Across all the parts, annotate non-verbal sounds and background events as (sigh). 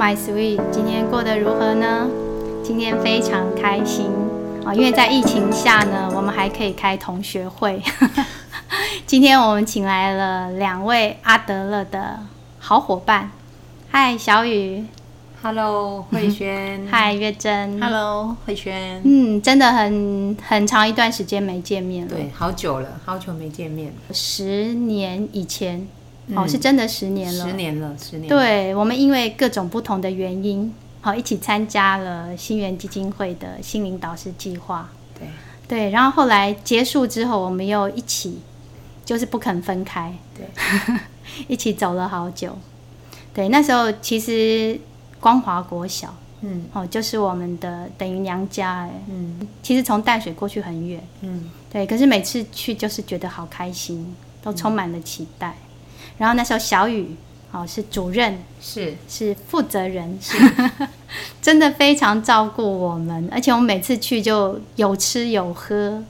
my sweet，今天过得如何呢？今天非常开心啊，因为在疫情下呢，我们还可以开同学会。(laughs) 今天我们请来了两位阿德勒的好伙伴。嗨，小雨。Hello，慧轩。嗨，月珍。Hello，慧轩。嗯，真的很很长一段时间没见面了。对，好久了，好久没见面，十年以前，哦，嗯是真的十年了。十年了，十年。，对，我们因为各种不同的原因，好一起参加了新源基金会的心灵导师计划。对，对，然后后来结束之后，我们又一起，就是不肯分开，对，(laughs) 一起走了好久。对，那时候其实光华国小嗯哦，就是我们的等于娘家哎。嗯其实从淡水过去很远，嗯，对，可是每次去就是觉得好开心，都充满了期待。然后那时候小雨哦是主任，是是负责人，是 (laughs) 真的非常照顾我们，而且我们每次去就有吃有喝，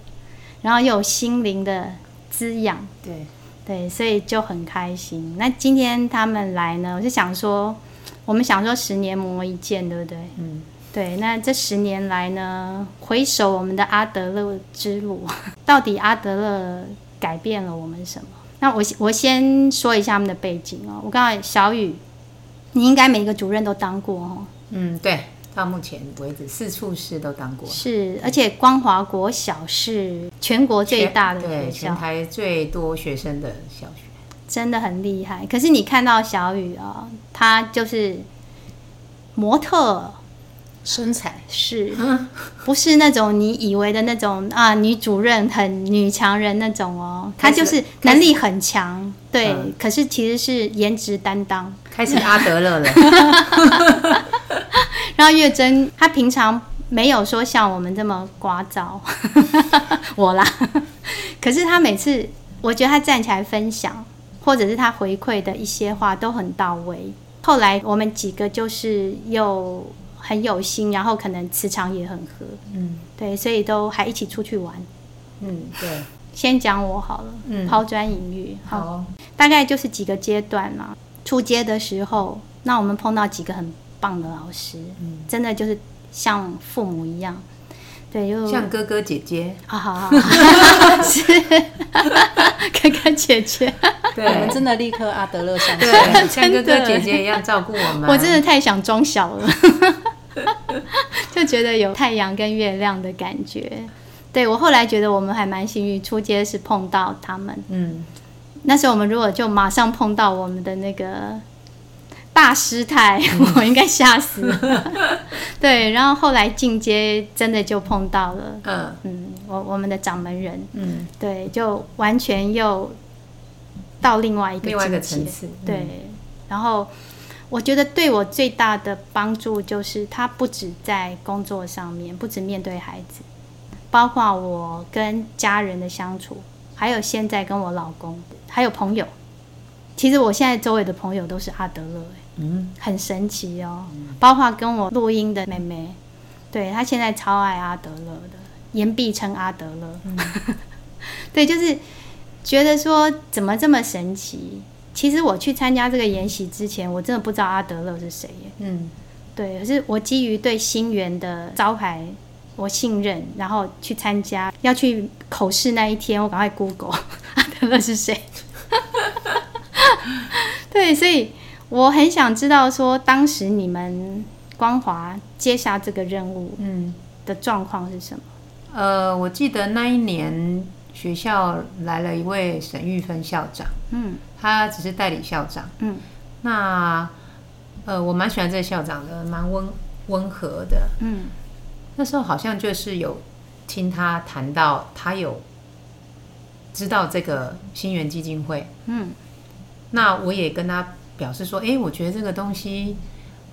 然后又有心灵的滋养，对，对，所以就很开心。那今天他们来呢，我就想说，我们想说十年磨一剑，对不对？嗯对，那这十年来呢，回首我们的阿德勒之路，(laughs) 到底阿德勒改变了我们什么？那我我先说一下他们的背景哦。我刚才小雨，你应该每个主任都当过哦，嗯，对，到目前为止四处室都当过，是，而且光华国小是全国最大的学对，全校，台最多学生的小学。真的很厉害。可是你看到小雨啊、他就是模特。身材。是，(laughs) 不是那种你以为的那种啊？女主任很女强人那种哦，她就是能力很强，对，嗯。可是其实是颜值担当。开始阿德勒了，(laughs) 然后月珍她平常没有说像我们这么聒噪，(laughs) 我啦，可是她每次我觉得她站起来分享，或者是她回馈的一些话都很到位。后来我们几个就是又很有心，然后可能磁场也很合，嗯。对，所以都还一起出去玩。嗯，对，先讲我好了，嗯。抛砖引玉。好，好，大概就是几个阶段啦。出街的时候，那我们碰到几个很棒的老师，嗯。真的就是像父母一样，对，就像哥哥姐姐，好好好，好。(laughs) 是。(laughs) 哥哥姐姐，对。我们真的立刻阿德勒上对，身。像哥哥姐姐一样照顾我们。(laughs) 我真的太想装小了，(laughs) 就觉得有太阳跟月亮的感觉。对我后来觉得我们还蛮幸运，出街是碰到他们，嗯，那时候我们如果就马上碰到我们的那个大师太，(laughs) 我应该吓死。了。(laughs) 对，然后后来进阶真的就碰到了，嗯。嗯，我我们的掌门人，嗯，对，就完全又到另外一个另外一个层次，嗯。对，然后。我觉得对我最大的帮助就是，他不止在工作上面，不止面对孩子，包括我跟家人的相处，还有现在跟我老公，还有朋友。其实我现在周围的朋友都是阿德勒，欸嗯很神奇哦。包括跟我录音的妹妹，对她现在超爱阿德勒的，言必称阿德勒。(laughs) 对，就是觉得说怎么这么神奇。其实我去参加这个研习之前，我真的不知道阿德勒是谁耶。嗯对，可是我基于对新源的招牌我信任，然后去参加。要去口试那一天，我赶快 Google (laughs) 阿德勒是谁。(laughs) 对，所以我很想知道说，当时你们光华接下这个任务嗯。的状况是什么？呃，我记得那一年学校来了一位沈玉芬校长，嗯他只是代理校长。嗯那呃，我蛮喜欢这个校长的，蛮温温和的。嗯那时候好像就是有听他谈到，他有知道这个新源基金会。嗯那我也跟他表示说，哎，我觉得这个东西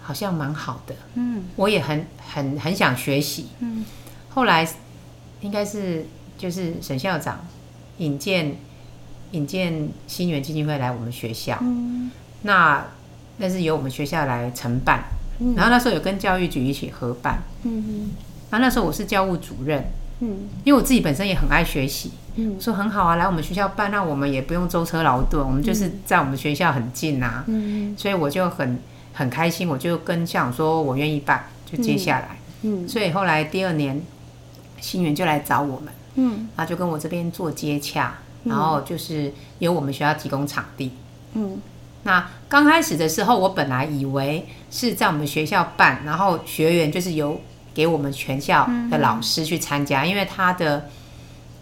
好像蛮好的，嗯我也很很很想学习。嗯后来应该是就是沈校长引荐引荐新源基金会来我们学校，嗯。那那是由我们学校来承办，嗯。然后那时候有跟教育局一起合办，嗯然后那时候我是教务主任，嗯。因为我自己本身也很爱学习，嗯。我说很好啊，来我们学校办，那我们也不用舟车劳顿，我们就是在我们学校很近啊，嗯。所以我就很很开心，我就跟校长说我愿意办，就接下来。嗯。所以后来第二年，新源就来找我们，嗯然后就跟我这边做接洽，然后就是由我们学校提供场地。嗯那刚开始的时候，我本来以为是在我们学校办，然后学员就是由给我们全校的老师去参加，因为他的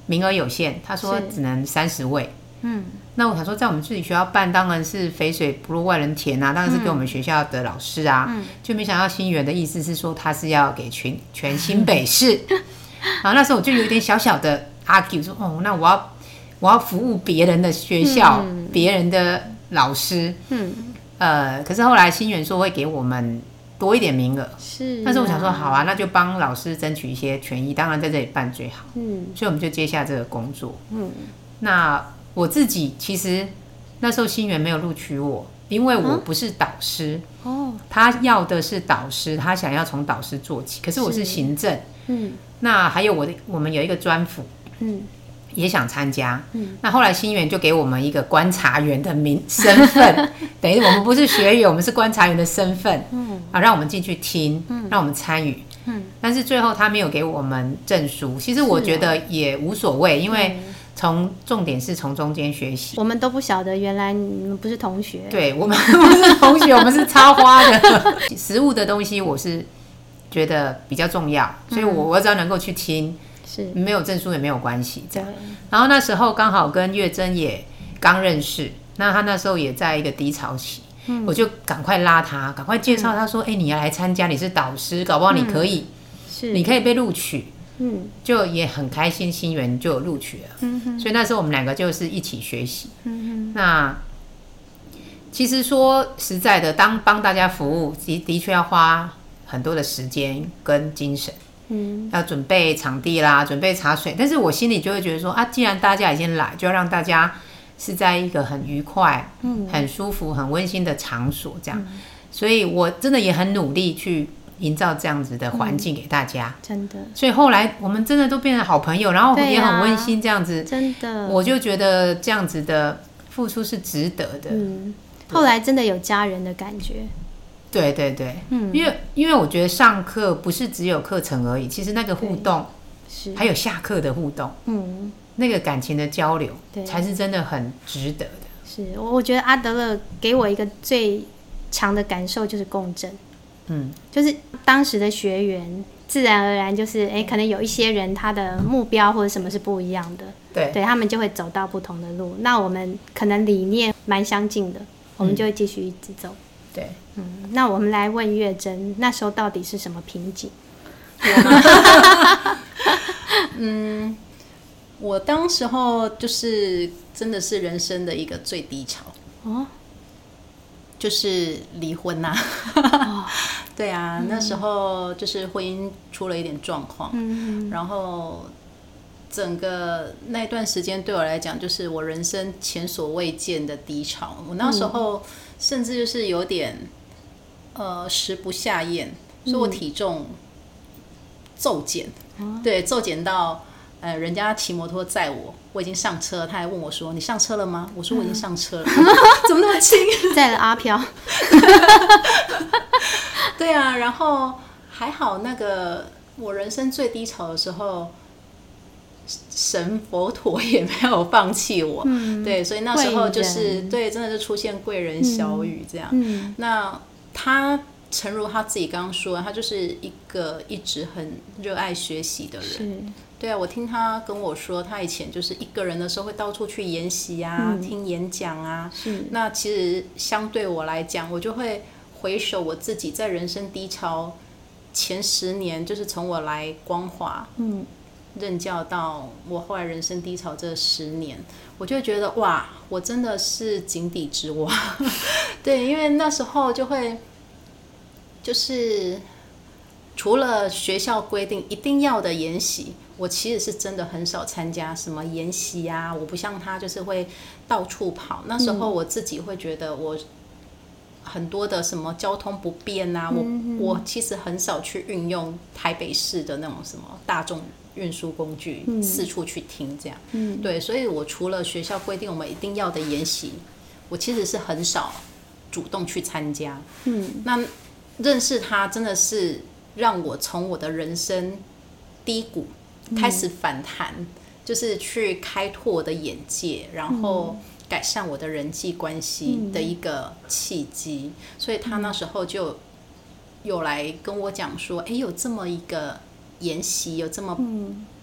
名额有限，他说只能三十位。嗯那我想说，在我们自己学校办，当然是肥水不入外人田啊，当然是给我们学校的老师啊。嗯就没想到新源的意思是说，他是要给全全新北市。(laughs) (laughs) 然后那时候我就有点小小的 argue 说，哦，那我要我要服务别人的学校，别、人的老师。嗯，呃，可是后来新源说会给我们多一点名额，是。但是我想说，好，啊，那就帮老师争取一些权益，当然在这里办最好。嗯所以我们就接下这个工作。嗯那我自己其实那时候新源没有录取我，因为嗯我不是导师，哦。他要的是导师，他想要从导师做起。可是我是是。行政，嗯。那还有我的我们有一个专辅嗯。也想参加。嗯。那后来新源就给我们一个观察员的名身份，(laughs) 等于我们不是学员，我们是观察员的身份，嗯。啊，让我们进去听，嗯。让我们参与。嗯，但是最后他没有给我们证书，其实我觉得也无所谓，因为从重点是从中间学习。我们都不晓得原来你们不是同学。对我们不是同学，我们是插花的。(laughs) 食物的东西我是觉得比较重要，所以我我只要能够去听，是，没有证书也没有关系。这对样，，然后那时候刚好跟月珍也刚认识，那他那时候也在一个低潮期。我就赶快拉他，赶快介绍他说：“哎、你要来参加，你是导师，搞不好你可以，是，你可以被录取。”嗯就也很开心，新源就有录取了。嗯哼所以那时候我们两个就是一起学习。嗯那其实说实在的，当帮大家服务，的的确要花很多的时间跟精神，嗯要准备场地啦，准备茶水。但是我心里就会觉得说啊，既然大家已经来，就要让大家是在一个很愉快、嗯很舒服、很温馨的场所这样。所以我真的也很努力去营造这样子的环境给大家。真的所以后来我们真的都变成好朋友，然后也很温馨这样子。真的，我就觉得这样子的付出是值得的。嗯，后来真的有家人的感觉。对对对，嗯因为因为我觉得上课不是只有课程而已，其实那个互动是，还有下课的互动，嗯那个感情的交流对才是真的很值得的。是我我觉得阿德勒给我一个最强的感受就是共振。嗯，就是当时的学员，自然而然就是，哎、可能有一些人他的目标或者什么是不一样的，对。对他们就会走到不同的路。那我们可能理念蛮相近的，我们就会继续一直走。对，嗯，那我们来问月珍，那时候到底是什么瓶颈？(laughs) 嗯我当时候就是真的是人生的一个最低潮，哦，就是离婚呐、(laughs) 对啊，那时候就是婚姻出了一点状况，嗯。然后整个那段时间对我来讲，就是我人生前所未见的低潮。我那时候甚至就是有点呃食不下咽，所以我体重骤减，对，骤减到。呃，人家骑摩托载我，我已经上车了，他还问我说：“你上车了吗？”我说：“我已经上车了。(laughs) 怎么那么轻？(laughs) 载了阿飘，(laughs) 对啊，然后还好，那个我人生最低潮的时候，神佛陀也没有放弃我。嗯对，所以那时候就是人对，真的是出现贵人小雨这样。嗯那他诚如他自己刚刚说，他就是一个一直很热爱学习的人。是，对啊，我听他跟我说，他以前就是一个人的时候会到处去研习啊，听演讲啊。是，那其实相对我来讲，我就会回首我自己在人生低潮前十年，就是从我来光华嗯任教到我后来人生低潮这十年，我就会觉得哇，我真的是井底之蛙。(laughs) 对，因为那时候就会就是除了学校规定一定要的研习，我其实是真的很少参加什么研习啊。我不像他，就是会到处跑。那时候我自己会觉得我很多的什么交通不便啊，我我其实很少去运用台北市的那种什么大众运输工具，四处去听这样。对，所以我除了学校规定我们一定要的研习，我其实是很少主动去参加。嗯，那认识他真的是让我从我的人生低谷开始反弹，就是去开拓我的眼界，然后改善我的人际关系的一个契机。所以他那时候就有来跟我讲说：“哎，有这么一个研习，有这么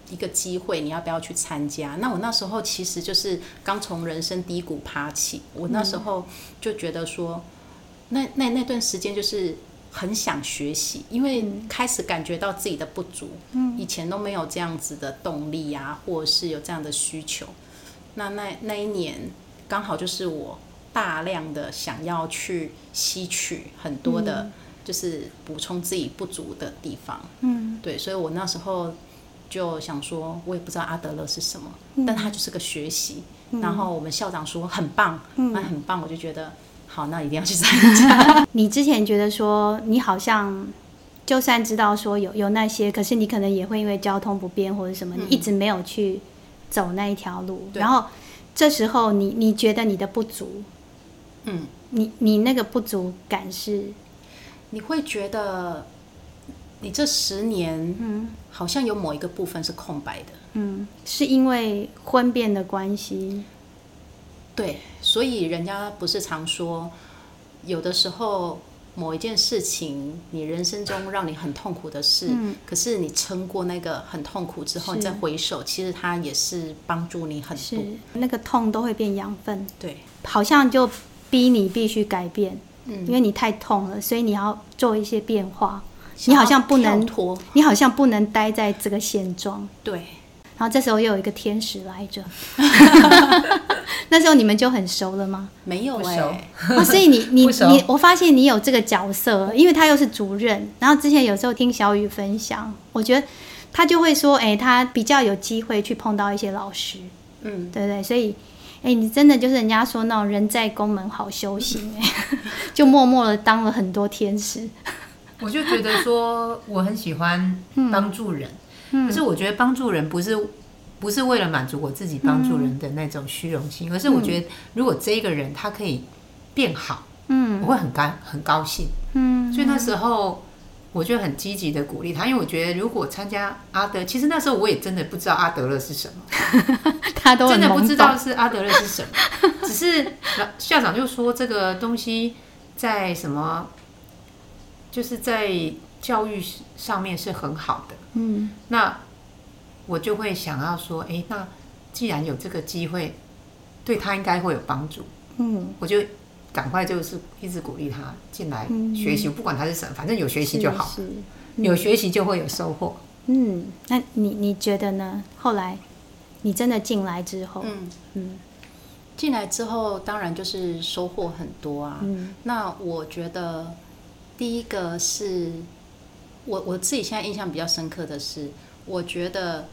一个机会，你要不要去参加？”那我那时候其实就是刚从人生低谷爬起，我那时候就觉得说，那那那段时间就是。很想学习，因为开始感觉到自己的不足，嗯，以前都没有这样子的动力啊，或者是有这样的需求。那那那一年刚好就是我大量的想要去吸取很多的，就是补充自己不足的地方，嗯，对，所以我那时候就想说，我也不知道阿德勒是什么，但他就是个学习。然后我们校长说很棒，那很棒，我就觉得。好，那一定要去参加。(laughs) 你之前觉得说，你好像就算知道说有有那些，可是你可能也会因为交通不便或者什么，你一直没有去走那一条路。然后这时候，你你觉得你的不足，嗯，你你那个不足感是，你会觉得你这十年，嗯，好像有某一个部分是空白的，嗯，是因为婚变的关系。对，所以人家不是常说，有的时候某一件事情，你人生中让你很痛苦的事，可是你撑过那个很痛苦之后，你再回首，其实它也是帮助你很多。那个痛都会变养分，对，好像就逼你必须改变，嗯，因为你太痛了，所以你要做一些变化。你好像不能拖，你好像不能待在这个现状，对。然后这时候又有一个天使来着，(laughs) 那时候你们就很熟了吗？没有哎，哦，所以你 (laughs) 你你，我发现你有这个角色，因为他又是主任。然后之前有时候听小雨分享，我觉得他就会说，哎，他比较有机会去碰到一些老师，嗯，对不对？所以，哎，你真的就是人家说那种人在宫门好修行，哎，(laughs) 就默默的当了很多天使。我就觉得说，我很喜欢帮助人。可是我觉得帮助人不是不是为了满足我自己帮助人的那种虚荣心，而是我觉得如果这一个人他可以变好，嗯，我会很高很高兴，嗯，所以那时候我就很积极的鼓励他，因为我觉得如果参加阿德，其实那时候我也真的不知道阿德勒是什么，(laughs) 他都真的不知道是阿德勒是什么，只是校长就说这个东西在什么，就是在。教育上面是很好的，嗯，那我就会想要说，哎，那既然有这个机会，对他应该会有帮助，嗯，我就赶快就是一直鼓励他进来学习，不管他是什么，反正有学习就好，有学习就会有收获。嗯，那你你觉得呢？后来你真的进来之后，嗯。嗯，进来之后当然就是收获很多啊。嗯，那我觉得第一个是。我我自己现在印象比较深刻的是，我觉得，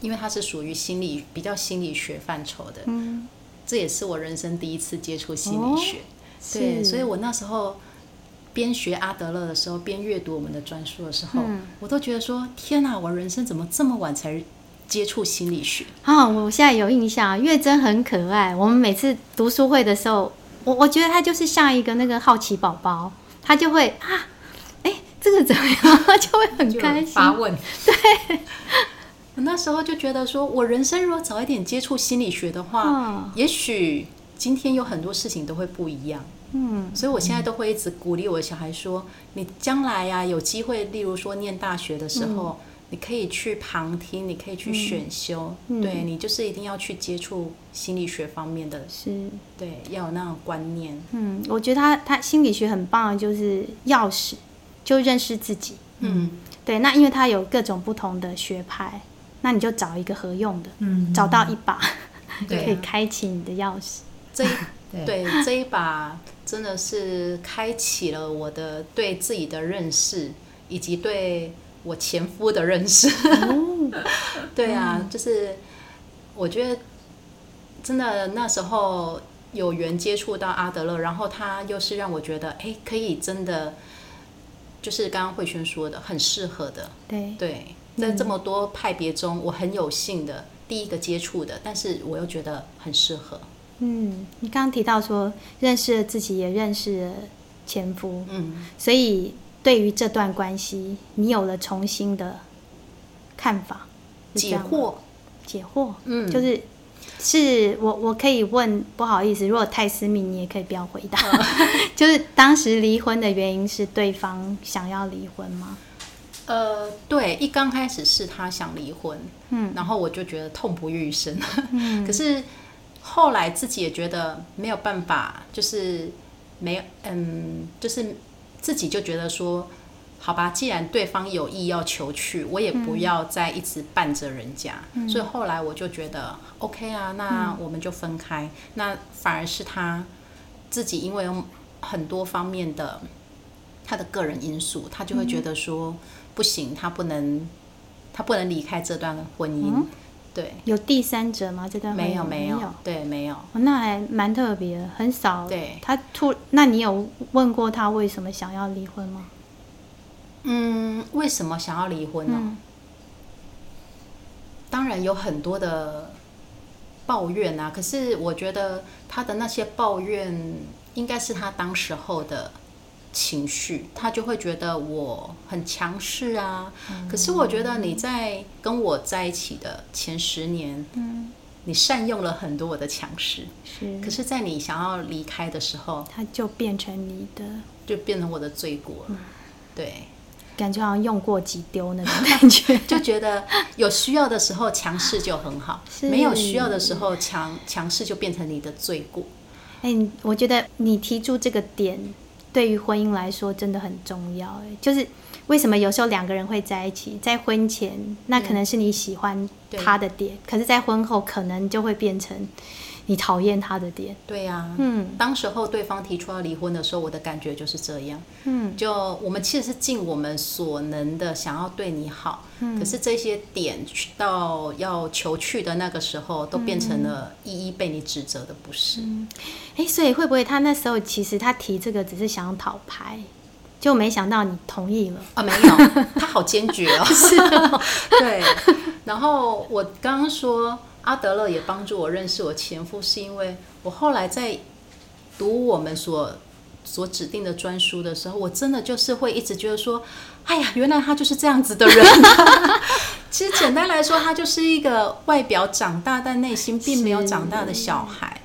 因为它是属于心理比较心理学范畴的，嗯，这也是我人生第一次接触心理学，对，所以我那时候边学阿德勒的时候，边阅读我们的专书的时候，我都觉得说，天哪，我人生怎么这么晚才接触心理学？啊，我现在有印象，月珍很可爱，我们每次读书会的时候，我我觉得他就是像一个那个好奇宝宝，他就会啊。这个怎么样？就会很开心。发问。对，我那时候就觉得说，我人生如果早一点接触心理学的话，也许今天有很多事情都会不一样。嗯，所以我现在都会一直鼓励我的小孩说：“你将来呀，有机会，例如说念大学的时候，你可以去旁听，你可以去选修，对你就是一定要去接触心理学方面的，是，对，要有那种观念。嗯，我觉得他他心理学很棒，就是钥匙。就认识自己，嗯，对。那因为它有各种不同的学派，那你就找一个合用的，嗯，找到一把 (laughs) 可以开启你的钥匙。这一 (laughs) 对这一把真的是开启了我的对自己的认识，以及对我前夫的认识。(laughs) 对啊，就是我觉得真的那时候有缘接触到阿德勒，然后他又是让我觉得，哎，可以真的。就是刚刚慧萱说的，很适合的。对。对，在这么多派别中，我很有幸的第一个接触的，但是我又觉得很适合。嗯，你刚刚提到说认识了自己，也认识了前夫，嗯，所以对于这段关系，你有了重新的看法，解惑，解惑，嗯。就是是我我可以问，不好意思，如果太私密，你也可以不要回答。(laughs) 就是当时离婚的原因是对方想要离婚吗？呃，对，一刚开始是他想离婚，嗯，然后我就觉得痛不欲生，嗯 (laughs) 可是后来自己也觉得没有办法，就是没有，嗯，就是自己就觉得说，好吧，既然对方有意要求去，我也不要再一直伴着人家，所以后来我就觉得 OK 啊，那我们就分开，那反而是他自己因为有很多方面的他的个人因素，他就会觉得说、不行，他不能，他不能离开这段婚姻，对。有第三者吗？这段没有没有。没有，对没有，哦那还蛮特别，很少。对。他突，那你有问过他为什么想要离婚吗？嗯，为什么想要离婚呢？嗯当然有很多的抱怨啊，可是我觉得他的那些抱怨应该是他当时候的情绪，他就会觉得我很强势啊。可是我觉得你在跟我在一起的前十年，嗯，你善用了很多我的强势，是，可是，在你想要离开的时候，他就变成你的，就变成我的罪过了。对。感觉好像用过即丢那种感觉。(laughs) 就觉得有需要的时候强势就很好，是没有需要的时候强强势就变成你的罪过。哎、你我觉得你提出这个点，对于婚姻来说真的很重要。哎，就是为什么有时候两个人会在一起，在婚前那可能是你喜欢他的点，可是，在婚后可能就会变成你讨厌他的点。对呀、嗯当时候对方提出要离婚的时候，我的感觉就是这样。嗯，就我们其实是尽我们所能的想要对你好，嗯可是这些点去到要求去的那个时候，都变成了一一被你指责的不是。哎、所以会不会他那时候其实他提这个只是想讨牌，就没想到你同意了？啊，没有，他好坚决哦。(laughs) 是、(laughs) 对。然后我刚刚说阿德勒也帮助我认识我前夫，是因为我后来在读我们所所指定的专书的时候，我真的就是会一直觉得说，哎呀，原来他就是这样子的人。(laughs) 其实简单来说，他就是一个外表长大，但内心并没有长大的小孩。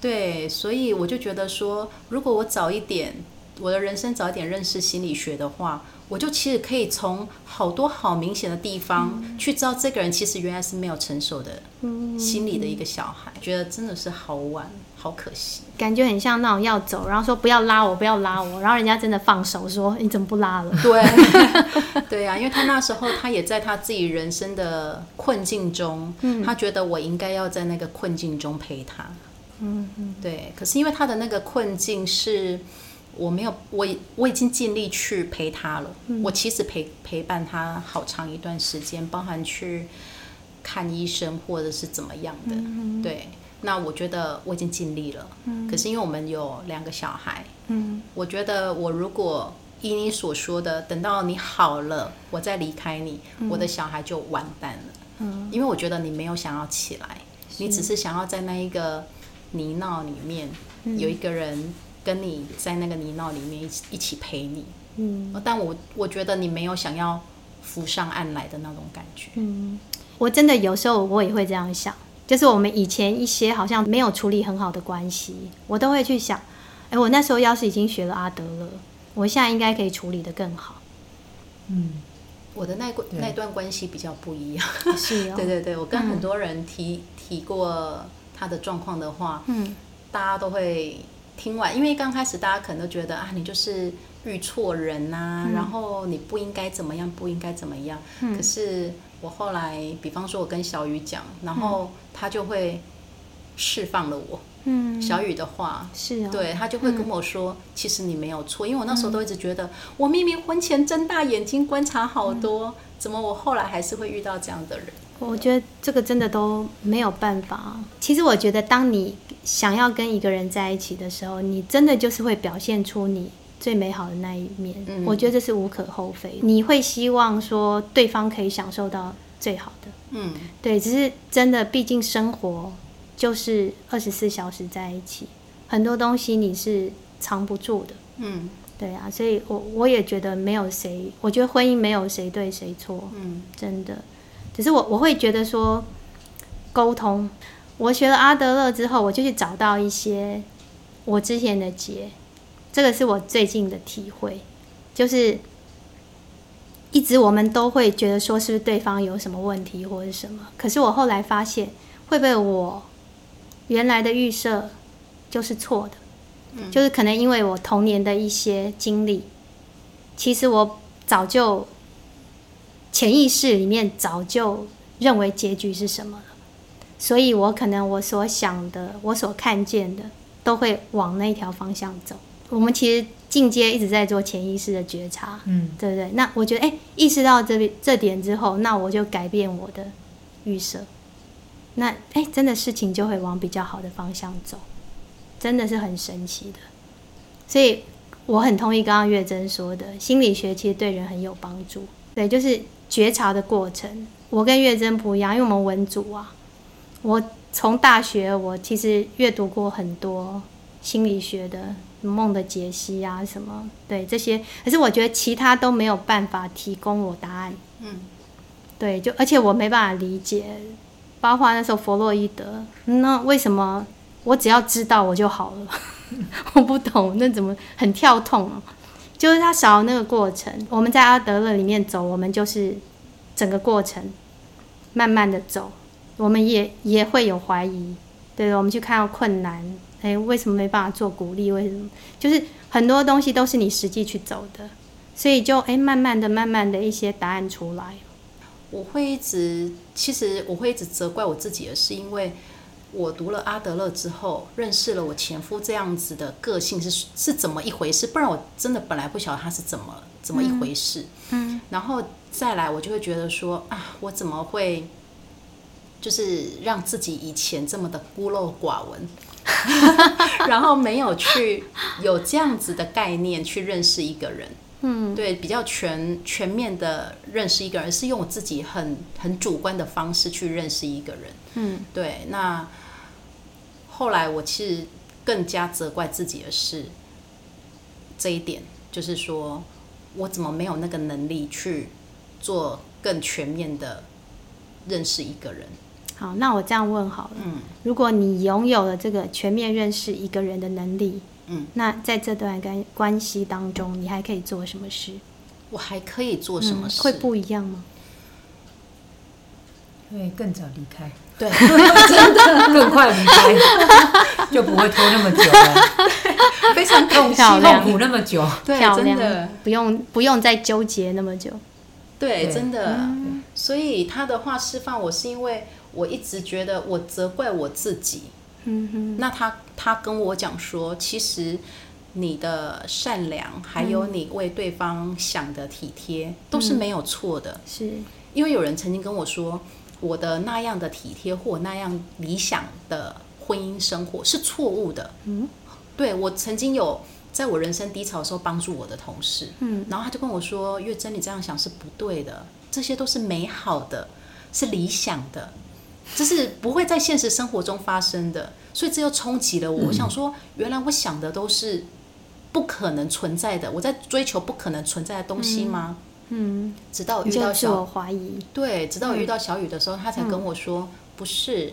对，所以我就觉得说，如果我早一点，我的人生早一点认识心理学的话，我就其实可以从好多好明显的地方去知道这个人其实原来是没有成熟的心理的一个小孩，觉得真的是好晚，好可惜。感觉很像那种要走，然后说不要拉我，不要拉我，然后人家真的放手说你怎么不拉了？对，(laughs) 对啊呀、因为他那时候他也在他自己人生的困境中，他觉得我应该要在那个困境中陪他。嗯嗯，对，可是因为他的那个困境是我没有，我已我已经尽力去陪他了。我其实陪陪伴他好长一段时间，包含去看医生或者是怎么样的。对，那我觉得我已经尽力了。可是因为我们有两个小孩，嗯，我觉得我如果依你所说的，等到你好了，我再离开你，我的小孩就完蛋了。嗯，因为我觉得你没有想要起来，你只是想要在那一个泥淖里面、有一个人跟你在那个泥淖里面一起一起陪你。嗯，但我我觉得你没有想要浮上岸来的那种感觉。嗯，我真的有时候我也会这样想，就是我们以前一些好像没有处理很好的关系，我都会去想，哎，我那时候要是已经学了阿德勒，我现在应该可以处理的更好。嗯，我的那关那段关系比较不一样。是哦，(laughs) 对对对，我跟很多人提、提过他的状况的话，嗯大家都会听完，因为刚开始大家可能都觉得啊，你就是遇错人呐、然后你不应该怎么样，不应该怎么样。可是我后来，比方说我跟小雨讲，然后他就会释放了我。嗯，小雨的话，是哦，对他就会跟我说，其实你没有错，因为我那时候都一直觉得，我明明婚前睁大眼睛观察好多，怎么我后来还是会遇到这样的人？我觉得这个真的都没有办法。其实我觉得，当你想要跟一个人在一起的时候，你真的就是会表现出你最美好的那一面。嗯我觉得这是无可厚非。你会希望说对方可以享受到最好的，嗯，对，只是真的，毕竟生活就是二十四小时在一起，很多东西你是藏不住的。嗯对啊，所以我我也觉得没有谁，我觉得婚姻没有谁对谁错，嗯真的。只是我我会觉得说沟通，我学了阿德勒之后，我就去找到一些我之前的结，这个是我最近的体会，就是一直我们都会觉得说是不是对方有什么问题或者什么，可是我后来发现，会不会我原来的预设就是错的？就是可能因为我童年的一些经历，其实我早就潜意识里面早就认为结局是什么了，所以我可能我所想的、我所看见的，都会往那条方向走。我们其实进阶一直在做潜意识的觉察，嗯，对不对？那我觉得，哎、意识到这边这点之后，那我就改变我的预设，那哎、真的事情就会往比较好的方向走，真的是很神奇的。所以我很同意刚刚月珍说的，心理学其实对人很有帮助。对，就是觉察的过程。我跟月珍不一样，因为我们文组啊，我从大学我其实阅读过很多心理学的梦的解析啊什么，对这些，可是我觉得其他都没有办法提供我答案。嗯，对，就而且我没办法理解，包括那时候弗洛伊德，那为什么我只要知道我就好了？(laughs) 我不懂，那怎么很跳痛啊？就是他少那个过程。我们在阿德勒里面走，我们就是整个过程慢慢的走，我们也也会有怀疑，对，我们去看到困难，哎，为什么没办法做鼓励？为什么？就是很多东西都是你实际去走的，所以就哎，慢慢的、慢慢的一些答案出来。我会一直，其实我会一直责怪我自己的是因为我读了阿德勒之后，认识了我前夫这样子的个性是是怎么一回事，不然我真的本来不晓得他是怎么怎么一回事。嗯，然后再来，我就会觉得说啊，我怎么会就是让自己以前这么的孤陋寡闻，(laughs) 然后没有去有这样子的概念去认识一个人。嗯，对，比较全全面的认识一个人，是用我自己很很主观的方式去认识一个人。嗯，对。那后来我其实更加责怪自己的是这一点，就是说我怎么没有那个能力去做更全面的认识一个人？好，那我这样问好了，嗯如果你拥有了这个全面认识一个人的能力，嗯，那在这段关关系当中，你还可以做什么事？我还可以做什么事？嗯会不一样吗？会更早离开，对，(laughs) 更快离开，(laughs) 就不会拖那么久了，(laughs) 非常感漂亮痛苦那么久。对，真的，不用不用再纠结那么久。对，对真的。所以他的话释放我，是因为我一直觉得我责怪我自己。嗯哼，那他他跟我讲说，其实你的善良，还有你为对方想的体贴，都是没有错的。是，因为有人曾经跟我说，我的那样的体贴或那样理想的婚姻生活是错误的。嗯，对我曾经有在我人生低潮的时候帮助我的同事，嗯，然后他就跟我说：“月珍，你这样想是不对的，这些都是美好的，是理想的，这是不会在现实生活中发生的。”所以这又冲击了我。我想说，原来我想的都是不可能存在的，我在追求不可能存在的东西吗？嗯，直到我遇到小怀疑。对，直到我遇到小雨的时候，他才跟我说：“不是，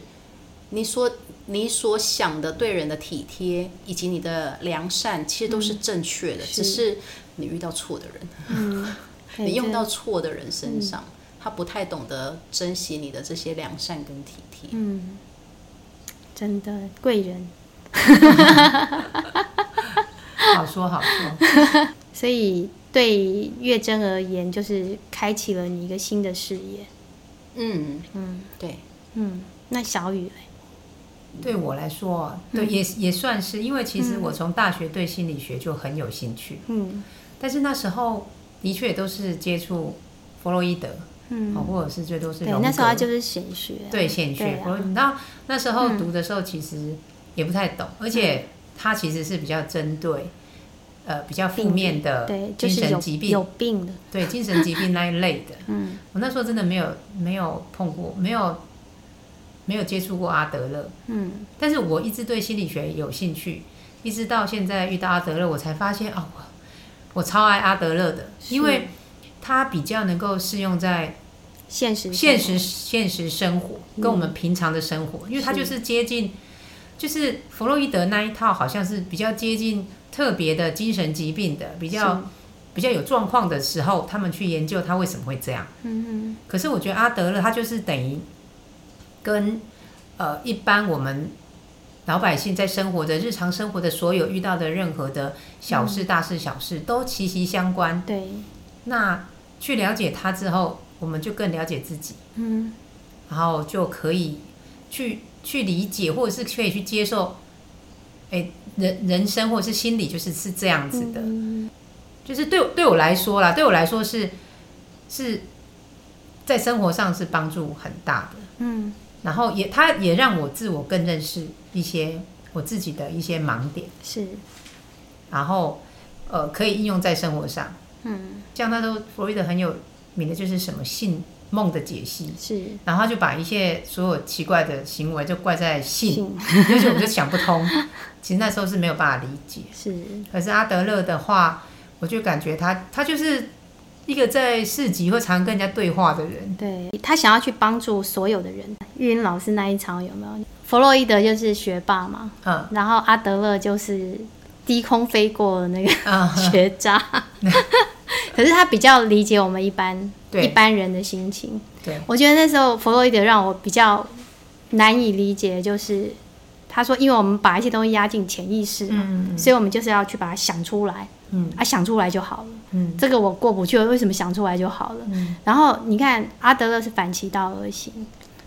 你所你所想的对人的体贴以及你的良善，其实都是正确的，只是你遇到错的人，嗯，(laughs) 你用到错的人身上，他不太懂得珍惜你的这些良善跟体贴。嗯，真的贵人。好 (laughs) 说好说，(laughs) 所以对月珍而言，就是开启了你一个新的视野。嗯嗯对，嗯，那小雨嘞？对我来说，对也也算是，因为其实我从大学对心理学就很有兴趣，嗯但是那时候的确都是接触弗洛伊德，嗯，哦，或者是最多是对，那时候他就是显学啊、对显学，我啊。你知道那时候读的时候其实也不太懂，而且它其实是比较针对呃比较负面的对，精神疾病，有病的，对精神疾病那一类的。嗯。我那时候真的没有没有碰过，没有没有接触过阿德勒，嗯，但是我一直对心理学有兴趣，一直到现在遇到阿德勒，我才发现哦，我我超爱阿德勒的，因为他比较能够适用在现实现实现实生活跟我们平常的生活，因为它就是接近，就是弗洛伊德那一套，好像是比较接近特别的精神疾病的，比较比较有状况的时候，他们去研究他为什么会这样。嗯嗯，可是我觉得阿德勒他就是等于跟呃一般我们老百姓在生活的日常生活的所有遇到的任何的小事、大事、小事都息息相关。对，那去了解他之后，我们就更了解自己，嗯。然后就可以去去理解，或者是可以去接受，哎，人人生或者是心理就是是这样子的。嗯。就是对对我来说啦，对我来说是是在生活上是帮助很大的，嗯。然后也他也让我自我更认识一些我自己的一些盲点，是，然后呃可以应用在生活上。嗯。像他都弗洛伊德很有名的就是什么性梦的解析，是。然后他就把一些所有奇怪的行为就怪在性，性而且我就想不通，(laughs) 其实那时候是没有办法理解。是。可是阿德勒的话，我就感觉他他就是一个在市集会常跟人家对话的人。对他想要去帮助所有的人。玉英老师那一场有没有？弗洛伊德就是学霸嘛，嗯。然后阿德勒就是低空飞过的那个啊，(laughs) 学渣，(laughs) (laughs) 可是他比较理解我们一般一般人的心情。对，我觉得那时候弗洛伊德让我比较难以理解，就是他说，因为我们把一些东西压进潜意识嘛，嗯。所以我们就是要去把它想出来，嗯。啊，想出来就好了。嗯。这个我过不去，为什么想出来就好了？嗯。然后你看阿德勒是反其道而行，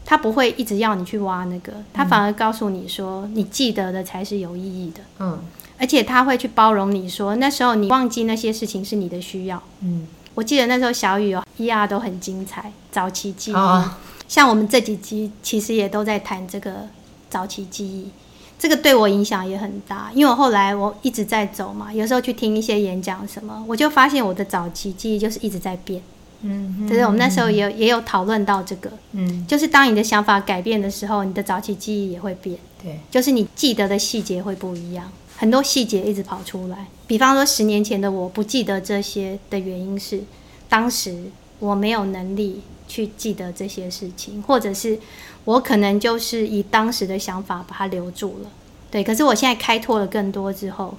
他不会一直要你去挖那个，他反而告诉你说，你记得的才是有意义的，嗯而且他会去包容你说，那时候你忘记那些事情是你的需要。嗯，我记得那时候小雨哦，ER 都很精彩，早期记忆。哦，像我们这几集其实也都在谈这个早期记忆，这个对我影响也很大，因为我后来我一直在走嘛，有时候去听一些演讲什么，我就发现我的早期记忆就是一直在变。嗯就是我们那时候也有也有讨论到这个，嗯，就是当你的想法改变的时候，你的早期记忆也会变，对，就是你记得的细节会不一样，很多细节一直跑出来。比方说十年前的我不记得这些的原因是，当时我没有能力去记得这些事情，或者是我可能就是以当时的想法把它留住了。对，可是我现在开拓了更多之后，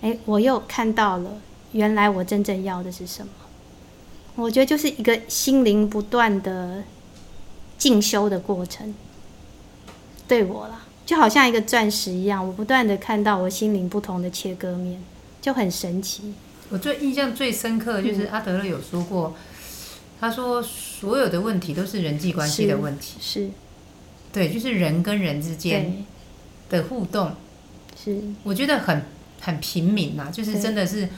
诶，我又看到了原来我真正要的是什么。我觉得就是一个心灵不断的进修的过程，对我啦，就好像一个钻石一样，我不断的看到我心灵不同的切割面，就很神奇。我最印象最深刻的就是阿德勒有说过，他说所有的问题都是人际关系的问题，是，对，就是人跟人之间，的互动，是，我觉得很很平民呐、就是真的是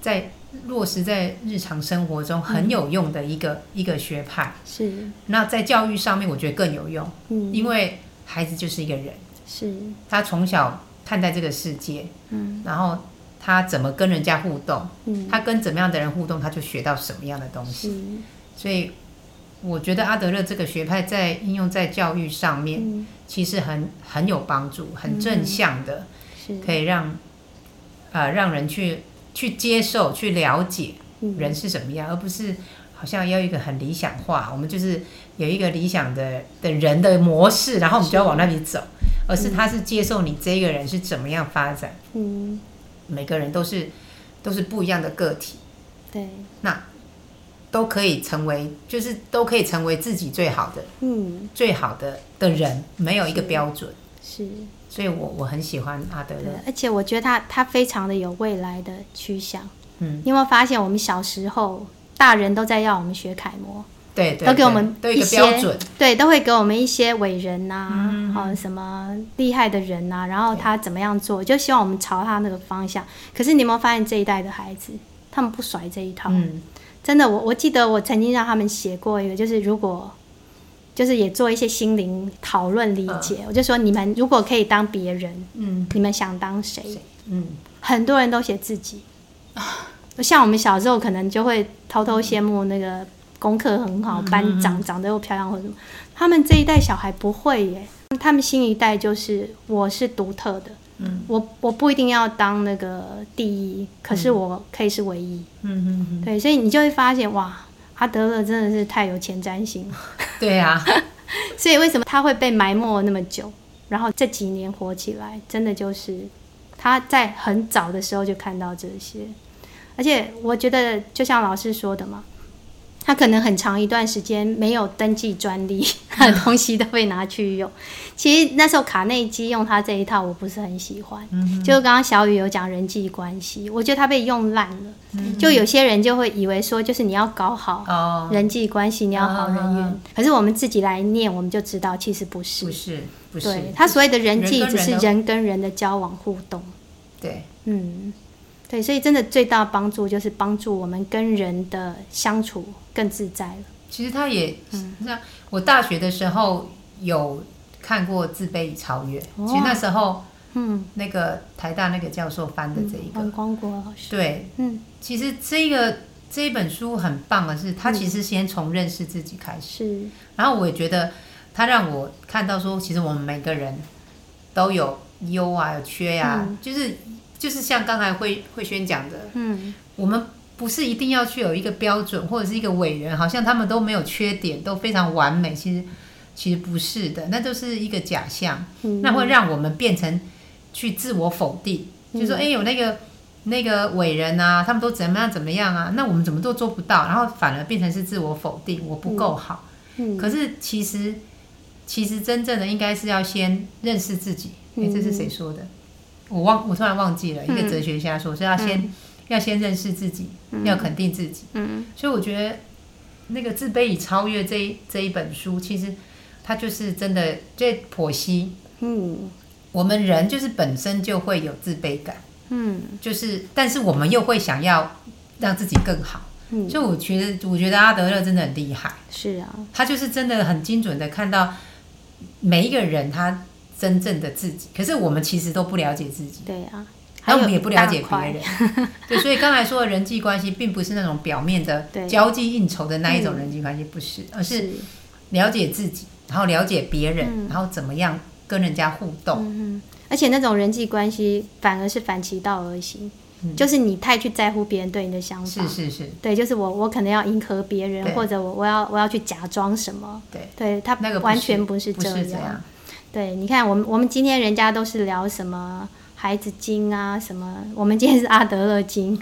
在落实在日常生活中很有用的一个、一个学派。是，那在教育上面，我觉得更有用，嗯，因为孩子就是一个人，是，他从小看待这个世界，嗯。然后他怎么跟人家互动，嗯，他跟怎么样的人互动，他就学到什么样的东西。所以我觉得阿德勒这个学派在应用在教育上面，嗯，其实很很有帮助，很正向的，是，可以让呃让人去去接受、去了解嗯。人是什么样，而不是好像要一个很理想化，我们就是有一个理想的的人的模式，然后我们就要往那里走，而是他是接受你这个人是怎么样发展，嗯，每个人都是都是不一样的个体。对，那都可以成为，就是都可以成为自己最好的、嗯，最好的的人，没有一个标准。是，所以我我很喜欢阿德勒。，而且我觉得他他非常的有未来的趋向。嗯，你有没有发现，我们小时候大人都在要我们学楷模，对对，都给我们一些标准。对，都会给我们一些伟人呐、嗯哦，什么厉害的人呐、然后他怎么样做，就希望我们朝他那个方向。可是你有没有发现这一代的孩子，他们不甩这一套？嗯真的，我我记得我曾经让他们写过一个，就是如果就是也做一些心灵讨论理解，我就说你们如果可以当别人，嗯你们想当谁？嗯，很多人都写自己。(laughs) 像我们小时候可能就会偷偷羡慕那个功课很好、班长长得又漂亮或者什么，他们这一代小孩不会耶，他们新一代就是我是独特的，嗯，我我不一定要当那个第一，可是我可以是唯一，嗯嗯嗯，对，所以你就会发现哇，阿德勒真的是太有前瞻性了，对啊，(laughs) 所以为什么他会被埋没那么久，然后这几年火起来，真的就是他在很早的时候就看到这些，而且我觉得就像老师说的嘛。他可能很长一段时间没有登记专利，(laughs) 他的东西都被拿去用。其实那时候卡内基用他这一套，我不是很喜欢。就刚刚小雨有讲人际关系，我觉得他被用烂了。就有些人就会以为说，就是你要搞好人际关系，你要好人缘。可是我们自己来念，我们就知道其实不是。不是，不是。对他所谓的人际，只是人跟人的交往互动。对，嗯。对，所以真的最大帮助就是帮助我们跟人的相处更自在了。其实他也，嗯，像我大学的时候有看过《自卑与超越》，其实那时候，嗯，那个台大那个教授翻的这一个光国老师，对，嗯，其实这个这一本书很棒的是，他其实先从认识自己开始，是，然后我也觉得他让我看到说，其实我们每个人都有优啊，有缺呀，就是。就是像刚才慧慧轩讲的，嗯，我们不是一定要去有一个标准或者是一个伟人，好像他们都没有缺点，都非常完美。其实其实不是的，那都是一个假象，那会让我们变成去自我否定，就说哎有那个那个伟人啊，他们都怎么样怎么样啊，那我们怎么都做不到，然后反而变成是自我否定，我不够好。嗯，可是其实其实真正的应该是要先认识自己。哎，这是谁说的？我忘，我突然忘记了一个哲学家说，是要先要先认识自己，要肯定自己。嗯，所以我觉得那个《自卑与超越》这一这一本书，其实它就是真的最剖析。嗯，我们人就是本身就会有自卑感。嗯，就是但是我们又会想要让自己更好。嗯，所以我觉得我觉得阿德勒真的很厉害。是啊，他就是真的很精准的看到每一个人他。真正的自己，可是我们其实都不了解自己。对啊，还有我们也不了解别人。(laughs) 对，所以刚才说的人际关系，并不是那种表面的交际应酬的那一种人际关系，不是，而是了解自己，然后了解别人，然后怎么样跟人家互动。嗯而且那种人际关系反而是反其道而行，就是你太去在乎别人对你的想法。是是是。对，就是我我可能要迎合别人，或者我我要我要去假装什么。对。对他那个完全不是这样。对，你看，我们我们今天人家都是聊什么孩子经啊，什么，我们今天是阿德勒经，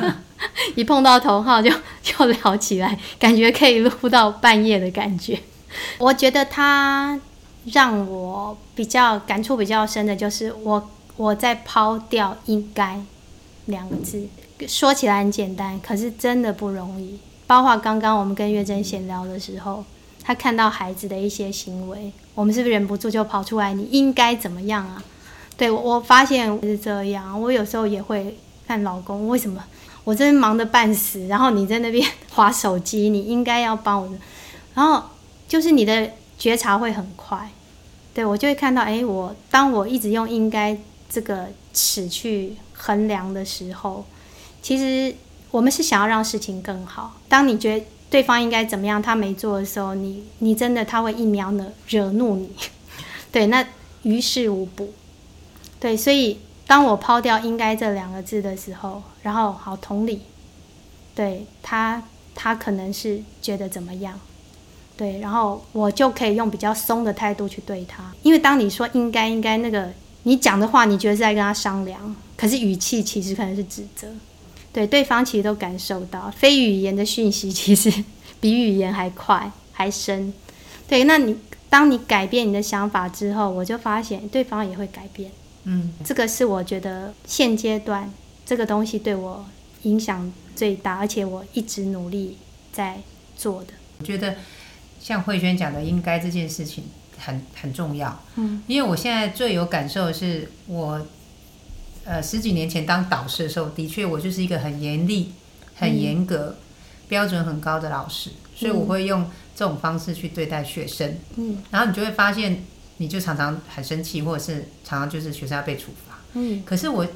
(laughs) 一碰到头号就 (laughs) 就聊起来，感觉可以录到半夜的感觉。我觉得他让我比较感触比较深的就是我我在抛掉应该两个字，说起来很简单，可是真的不容易。包括刚刚我们跟月珍闲聊的时候。他看到孩子的一些行为，我们是不是忍不住就跑出来？你应该怎么样啊？对我，我发现是这样。我有时候也会看老公，为什么我真忙得半死，然后你在那边划手机，你应该要帮我。然后就是你的觉察会很快，对我就会看到，哎，我当我一直用应该这个尺去衡量的时候，其实我们是想要让事情更好。当你觉。对方应该怎么样？他没做的时候，你你真的他会一秒的惹怒你，(laughs) 对，那于事无补。对，所以当我抛掉“应该”这两个字的时候，然后好同理，对他他可能是觉得怎么样？对，然后我就可以用比较松的态度去对他，因为当你说“应该”“应该”那个你讲的话，你觉得是在跟他商量，可是语气其实可能是指责。对，对方其实都感受到，非语言的讯息其实比语言还快还深。对，那你当你改变你的想法之后，我就发现对方也会改变。嗯，这个是我觉得现阶段这个东西对我影响最大，而且我一直努力在做的。我觉得像慧娟讲的，应该这件事情很很重要。嗯，因为我现在最有感受的是我。呃，十几年前当导师的时候，的确我就是一个很严厉、很严格、标准很高的老师，所以我会用这种方式去对待学生。嗯，然后你就会发现，你就常常很生气，或者是常常就是学生要被处罚。嗯，可是我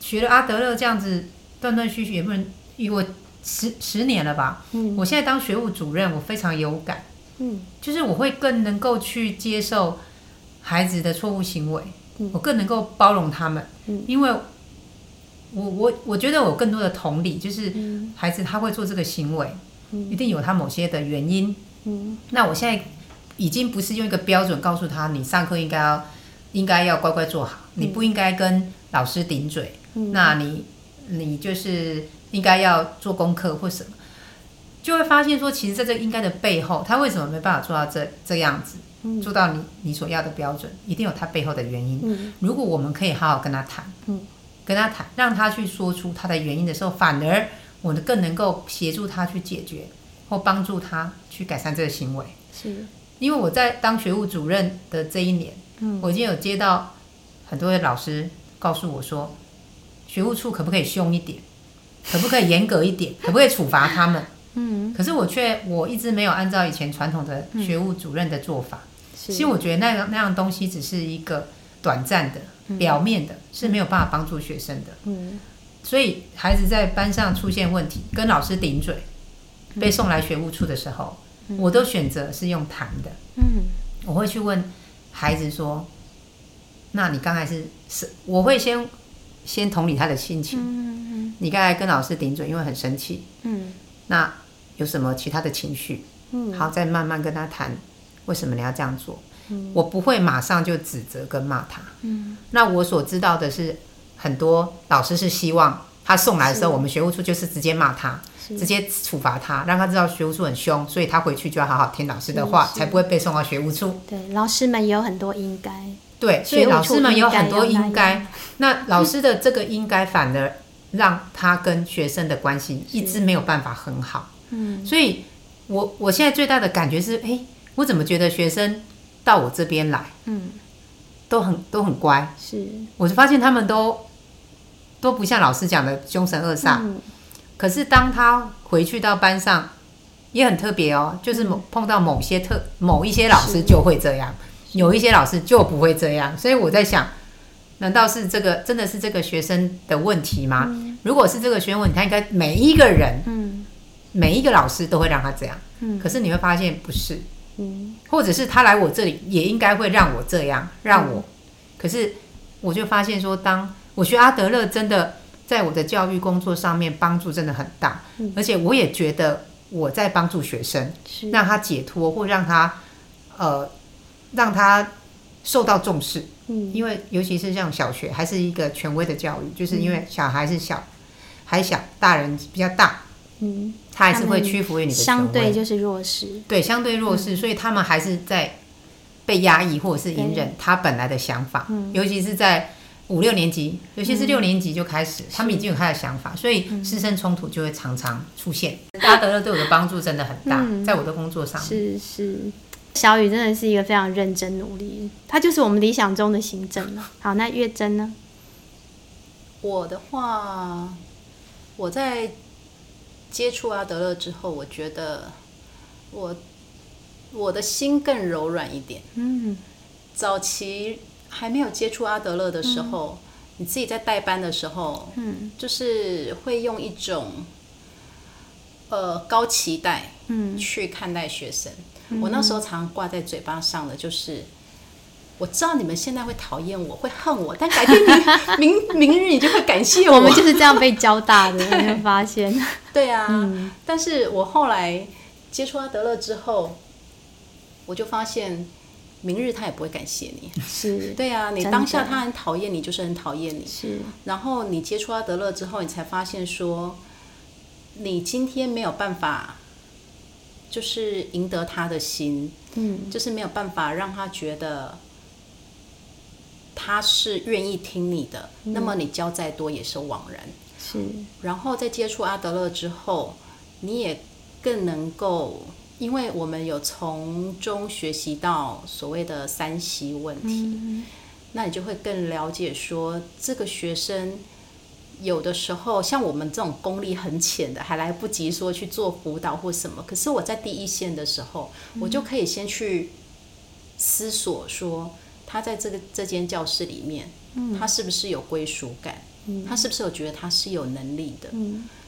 学了阿德勒这样子断断续续，也不能以我十十年了吧。嗯，我现在当学务主任，我非常有感。嗯，就是我会更能够去接受。孩子的错误行为，我更能够包容他们，因为我我我觉得我更多的同理，就是孩子他会做这个行为，一定有他某些的原因。那我现在已经不是用一个标准告诉他，你上课应该要应该要乖乖做好，你不应该跟老师顶嘴，那你你就是应该要做功课或什么，就会发现说，其实在这个应该的背后，他为什么没办法做到这这样子？做到你你所要的标准，一定有他背后的原因。嗯。如果我们可以好好跟他谈，嗯。跟他谈，让他去说出他的原因的时候，反而我们更能够协助他去解决，或帮助他去改善这个行为。是，因为我在当学务主任的这一年，嗯。我已经有接到很多的老师告诉我说，学务处可不可以凶一点，可不可以严格一点，(laughs) 可不可以处罚他们？嗯，可是我却我一直没有按照以前传统的学务主任的做法。其实我觉得那样那样东西只是一个短暂的、表面的，是没有办法帮助学生的。嗯，所以孩子在班上出现问题，跟老师顶嘴，被送来学务处的时候，我都选择是用谈的。嗯，我会去问孩子说：“那你刚才是是？”我会先先同理他的心情。嗯嗯，你刚才跟老师顶嘴，因为很生气。嗯，那有什么其他的情绪？嗯，好，再慢慢跟他谈。为什么你要这样做？嗯我不会马上就指责跟骂他。嗯，那我所知道的是，很多老师是希望他送来的时候，我们学务处就是直接骂他，直接处罚他，让他知道学务处很凶，所以他回去就要好好听老师的话，才不会被送到学务处。对，老师们也有很多应该。对，所以老师们有很多应该。那老师的这个应该，反而让他跟学生的关系一直没有办法很好。嗯，所以我我现在最大的感觉是，哎。我怎么觉得学生到我这边来，嗯，都很都很乖，是，我就发现他们都都不像老师讲的凶神恶煞，可是当他回去到班上，也很特别哦，就是某碰到某些特某一些老师就会这样，有一些老师就不会这样，所以我在想，难道是这个真的是这个学生的问题吗？如果是这个学生问题，他应该每一个人，嗯，每一个老师都会让他这样，嗯，可是你会发现不是。嗯，或者是他来我这里也应该会让我这样，让我。可是我就发现说，当我学阿德勒，真的在我的教育工作上面帮助真的很大，而且我也觉得我在帮助学生，让他解脱或让他呃让他受到重视。嗯，因为尤其是像小学还是一个权威的教育，就是因为小孩是小还小，大人比较大。嗯。他还是会屈服于你的相对就是弱势，对相对弱势，所以他们还是在被压抑或者是隐忍他本来的想法，尤其是在五六年级，尤其是六年级就开始，他们已经有他的想法，所以师生冲突就会常常出现。阿德勒对我的帮助真的很大，在我的工作上是是，小雨真的是一个非常认真努力，他就是我们理想中的行政了。好，那月珍呢？我的话，我在。接触阿德勒之后，我觉得我我的心更柔软一点。嗯，早期还没有接触阿德勒的时候，你自己在带班的时候，嗯，就是会用一种呃高期待，嗯，去看待学生。我那时候常挂在嘴巴上的就是。我知道你们现在会讨厌我，会恨我，但改天明 (laughs) 明明日你就会感谢我。我们就是这样被教大的，你会发现。(laughs) 对啊，但是我后来接触阿德勒之后，我就发现，明日他也不会感谢你。是，对啊，你当下他很讨厌你，就是很讨厌你。是，然后你接触阿德勒之后，你才发现说，你今天没有办法，就是赢得他的心，嗯，就是没有办法让他觉得。他是愿意听你的，那么你教再多也是枉然。是，然后在接触阿德勒之后，你也更能够，因为我们有从中学习到所谓的三习问题，那你就会更了解说，这个学生有的时候像我们这种功力很浅的，还来不及说去做辅导或什么，可是我在第一线的时候，我就可以先去思索说。他在这个这间教室里面，他是不是有归属感？他是不是有觉得他是有能力的？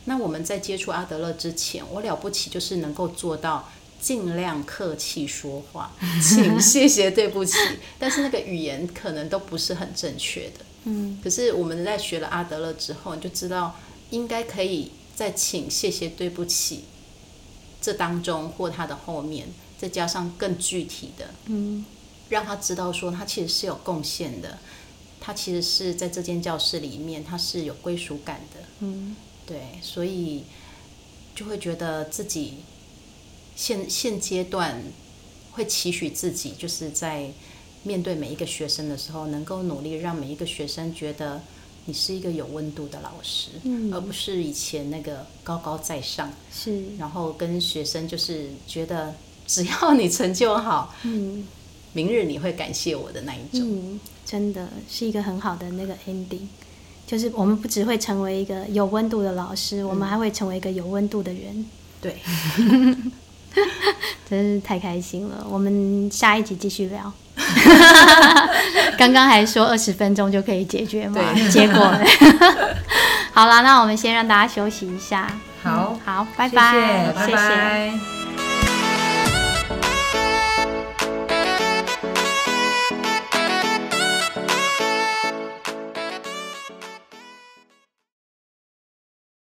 那我们在接触阿德勒之前，我了不起就是能够做到尽量客气说话，(laughs) 请、谢谢、对不起，但是那个语言可能都不是很正确的。嗯，可是我们在学了阿德勒之后，你就知道应该可以在请、谢谢、对不起这当中或他的后面，再加上更具体的，嗯，让他知道说他其实是有贡献的，他其实是在这间教室里面他是有归属感的，嗯，对，所以就会觉得自己。现现阶段会期许自己，就是在面对每一个学生的时候，能够努力让每一个学生觉得你是一个有温度的老师，嗯，而不是以前那个高高在上，是，然后跟学生就是觉得只要你成就好，嗯，明日你会感谢我的那一种，嗯，真的是一个很好的那个 ending，就是我们不只会成为一个有温度的老师，我们还会成为一个有温度的人，对。(laughs) 真是太开心了！我们下一集继续聊。(laughs) 刚刚还说二十分钟就可以解决嘛，结果 (laughs) 好了，那我们先让大家休息一下。好，好，拜拜，谢谢。